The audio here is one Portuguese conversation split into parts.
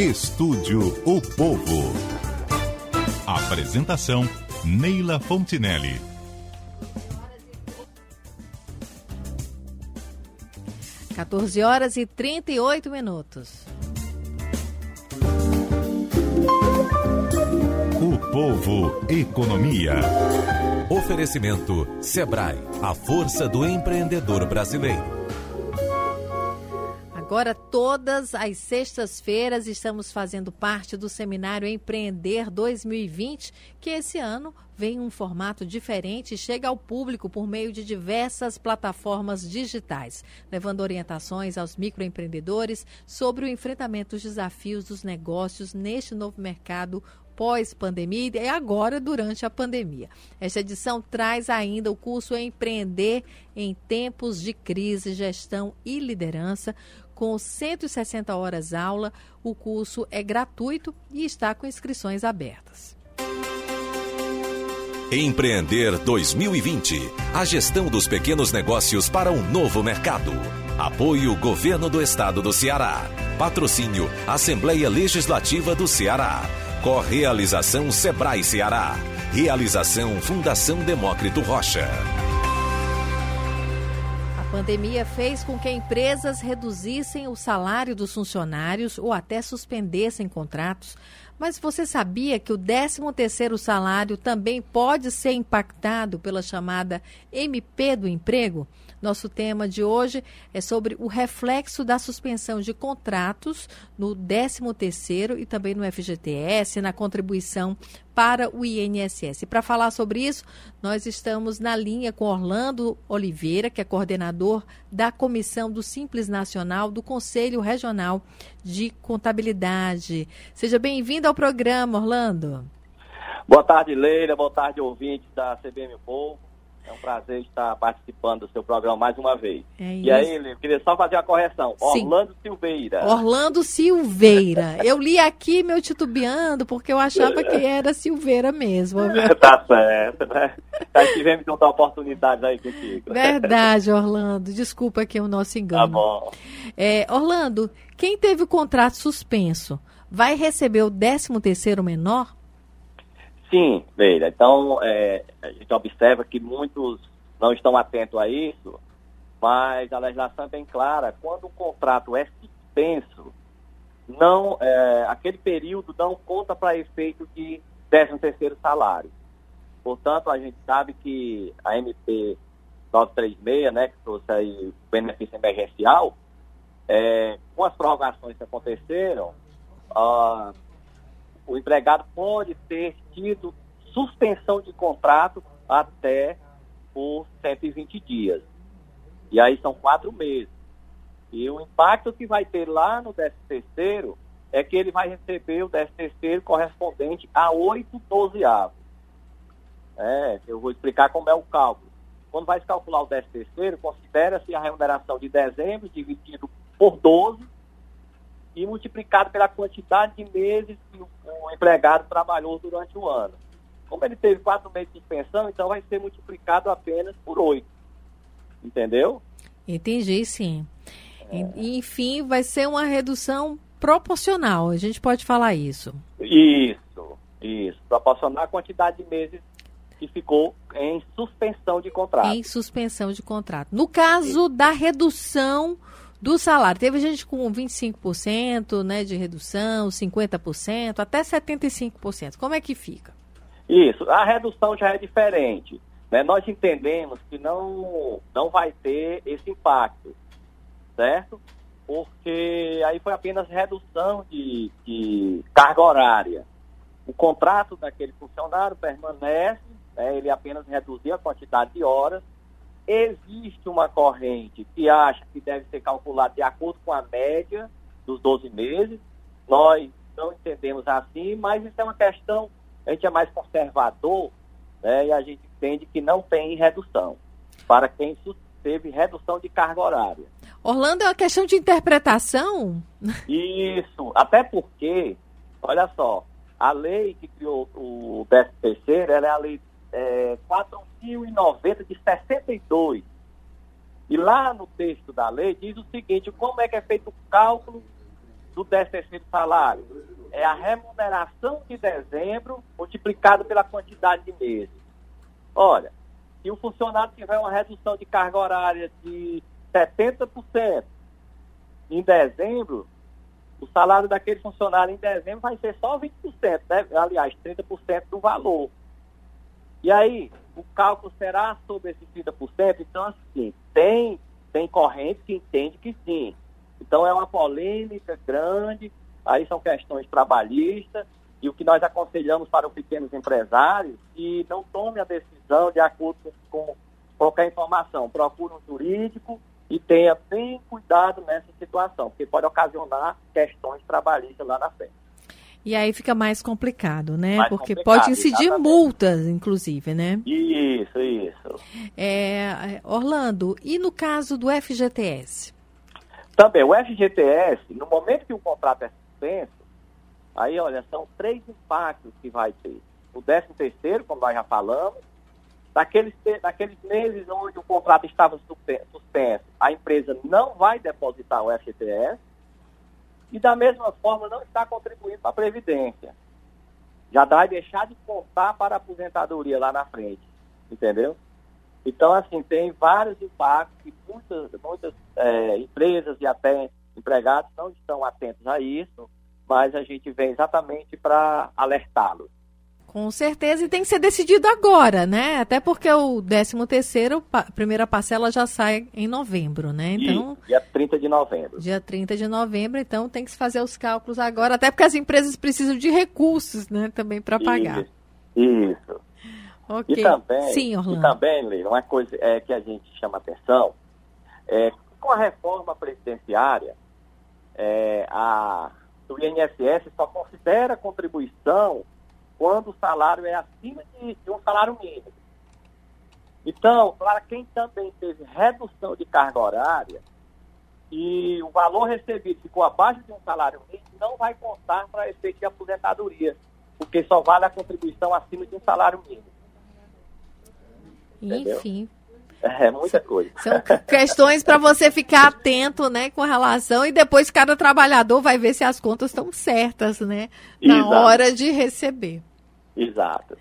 Estúdio O Povo. Apresentação Neila Fontinelli. Quatorze horas e trinta e oito minutos. O Povo Economia. Oferecimento Sebrae, a força do empreendedor brasileiro. Agora, todas as sextas-feiras, estamos fazendo parte do seminário Empreender 2020, que esse ano vem em um formato diferente e chega ao público por meio de diversas plataformas digitais, levando orientações aos microempreendedores sobre o enfrentamento dos desafios dos negócios neste novo mercado pós-pandemia e agora durante a pandemia. Esta edição traz ainda o curso Empreender em Tempos de Crise, Gestão e Liderança, com 160 horas aula. O curso é gratuito e está com inscrições abertas. Empreender 2020. A gestão dos pequenos negócios para um novo mercado. Apoio Governo do Estado do Ceará. Patrocínio Assembleia Legislativa do Ceará. Correalização Sebrae Ceará. Realização Fundação Demócrito Rocha. Pandemia fez com que empresas reduzissem o salário dos funcionários ou até suspendessem contratos. Mas você sabia que o 13º salário também pode ser impactado pela chamada MP do emprego? Nosso tema de hoje é sobre o reflexo da suspensão de contratos no 13º e também no FGTS, na contribuição para o INSS. Para falar sobre isso, nós estamos na linha com Orlando Oliveira, que é coordenador da Comissão do Simples Nacional do Conselho Regional de Contabilidade. Seja bem-vindo ao programa, Orlando. Boa tarde, Leila. Boa tarde, ouvintes da CBM Povo. É um prazer estar participando do seu programa mais uma vez. É e aí, eu queria só fazer uma correção. Sim. Orlando Silveira. Orlando Silveira. Eu li aqui meu titubeando porque eu achava que era Silveira mesmo. viu? tá certo, né? Já tivemos outra oportunidade aí contigo. Verdade, Orlando. Desculpa aqui o nosso engano. Tá bom. É, Orlando, quem teve o contrato suspenso vai receber o 13 terceiro menor? Sim, Leila. Então, é, a gente observa que muitos não estão atentos a isso, mas a legislação é bem clara. Quando o contrato é suspenso, não, é, aquele período não conta para efeito de 13 terceiro salário. Portanto, a gente sabe que a MP 936, né, que trouxe aí o benefício emergencial, é, com as prorrogações que aconteceram, ah, o empregado pode ter tido suspensão de contrato até por 120 dias. E aí são quatro meses. E o impacto que vai ter lá no 13 terceiro é que ele vai receber o 13 terceiro correspondente a 8 dozeavos. É, eu vou explicar como é o cálculo. Quando vai se calcular o 13 terceiro, considera-se a remuneração de dezembro dividido por 12 e multiplicado pela quantidade de meses que o, o empregado trabalhou durante o ano. Como ele teve quatro meses de suspensão, então vai ser multiplicado apenas por oito. Entendeu? Entendi, sim. E, Enfim, vai ser uma redução proporcional, a gente pode falar isso. Isso, isso. Proporcionar a quantidade de meses que ficou em suspensão de contrato. Em suspensão de contrato. No caso da redução do salário, teve gente com 25% né, de redução, 50%, até 75%. Como é que fica? Isso, a redução já é diferente. Né? Nós entendemos que não, não vai ter esse impacto, certo? Porque aí foi apenas redução de, de carga horária. O contrato daquele funcionário permanece, né? ele apenas reduziu a quantidade de horas. Existe uma corrente que acha que deve ser calculado de acordo com a média dos 12 meses. Nós não entendemos assim, mas isso é uma questão a gente é mais conservador né, e a gente entende que não tem redução para quem teve redução de carga horária. Orlando, é uma questão de interpretação? Isso, até porque, olha só, a lei que criou o 13 terceiro, ela é a lei é, 4.090 de 62. E lá no texto da lei diz o seguinte, como é que é feito o cálculo do 13 terceiro salário? É a remuneração de dezembro multiplicado pela quantidade de meses. Olha, se o funcionário tiver uma redução de carga horária de 70% em dezembro, o salário daquele funcionário em dezembro vai ser só 20%, né? aliás, 30% do valor. E aí, o cálculo será sobre esses 30%? Então, assim, tem, tem corrente que entende que sim. Então, é uma polêmica grande, aí são questões trabalhistas, e o que nós aconselhamos para os pequenos empresários, que não tome a decisão de acordo com qualquer informação. Procure um jurídico, e tenha bem cuidado nessa situação, porque pode ocasionar questões trabalhistas lá na frente. E aí fica mais complicado, né? Mais porque pode incidir exatamente. multas, inclusive, né? Isso, isso. É, Orlando, e no caso do FGTS? Também, o FGTS, no momento que o contrato é suspenso, aí, olha, são três impactos que vai ter. O 13 terceiro, como nós já falamos, Naqueles, naqueles meses onde o contrato estava suspenso, a empresa não vai depositar o FGTS e, da mesma forma, não está contribuindo para a Previdência. Já vai deixar de contar para a aposentadoria lá na frente, entendeu? Então, assim, tem vários impactos que muitas, muitas é, empresas e até empregados não estão atentos a isso, mas a gente vem exatamente para alertá-los. Com certeza, e tem que ser decidido agora, né? Até porque o 13 terceiro, a primeira parcela já sai em novembro, né? Então, Isso, dia 30 de novembro. Dia 30 de novembro, então tem que se fazer os cálculos agora, até porque as empresas precisam de recursos, né, também para pagar. Isso. Okay. E também, Sim, Orlando. E também, Leila, uma coisa é que a gente chama atenção, é, com a reforma presidenciária, é, a, o INSS só considera contribuição quando o salário é acima de, de um salário mínimo. Então, para quem também teve redução de carga horária e o valor recebido ficou abaixo de um salário mínimo, não vai contar para efeito de aposentadoria, porque só vale a contribuição acima de um salário mínimo. Entendeu? Enfim. É muita coisa. São questões para você ficar atento, né, com relação e depois cada trabalhador vai ver se as contas estão certas, né, na Exato. hora de receber. Exato.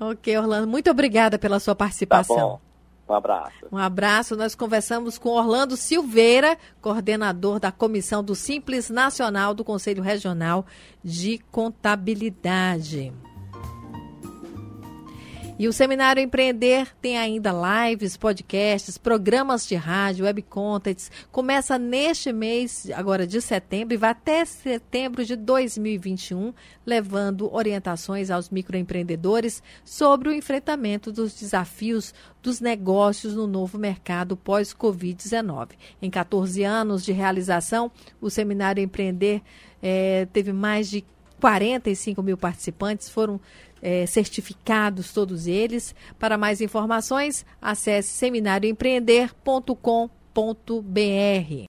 Ok, Orlando, muito obrigada pela sua participação. Tá. Um abraço. Um abraço. Nós conversamos com Orlando Silveira, coordenador da Comissão do Simples Nacional do Conselho Regional de Contabilidade. E o Seminário Empreender tem ainda lives, podcasts, programas de rádio, web contents. Começa neste mês, agora de setembro, e vai até setembro de 2021, levando orientações aos microempreendedores sobre o enfrentamento dos desafios dos negócios no novo mercado pós-Covid-19. Em 14 anos de realização, o Seminário Empreender eh, teve mais de 45 mil participantes, foram é, certificados todos eles. Para mais informações, acesse seminarioempreender.com.br.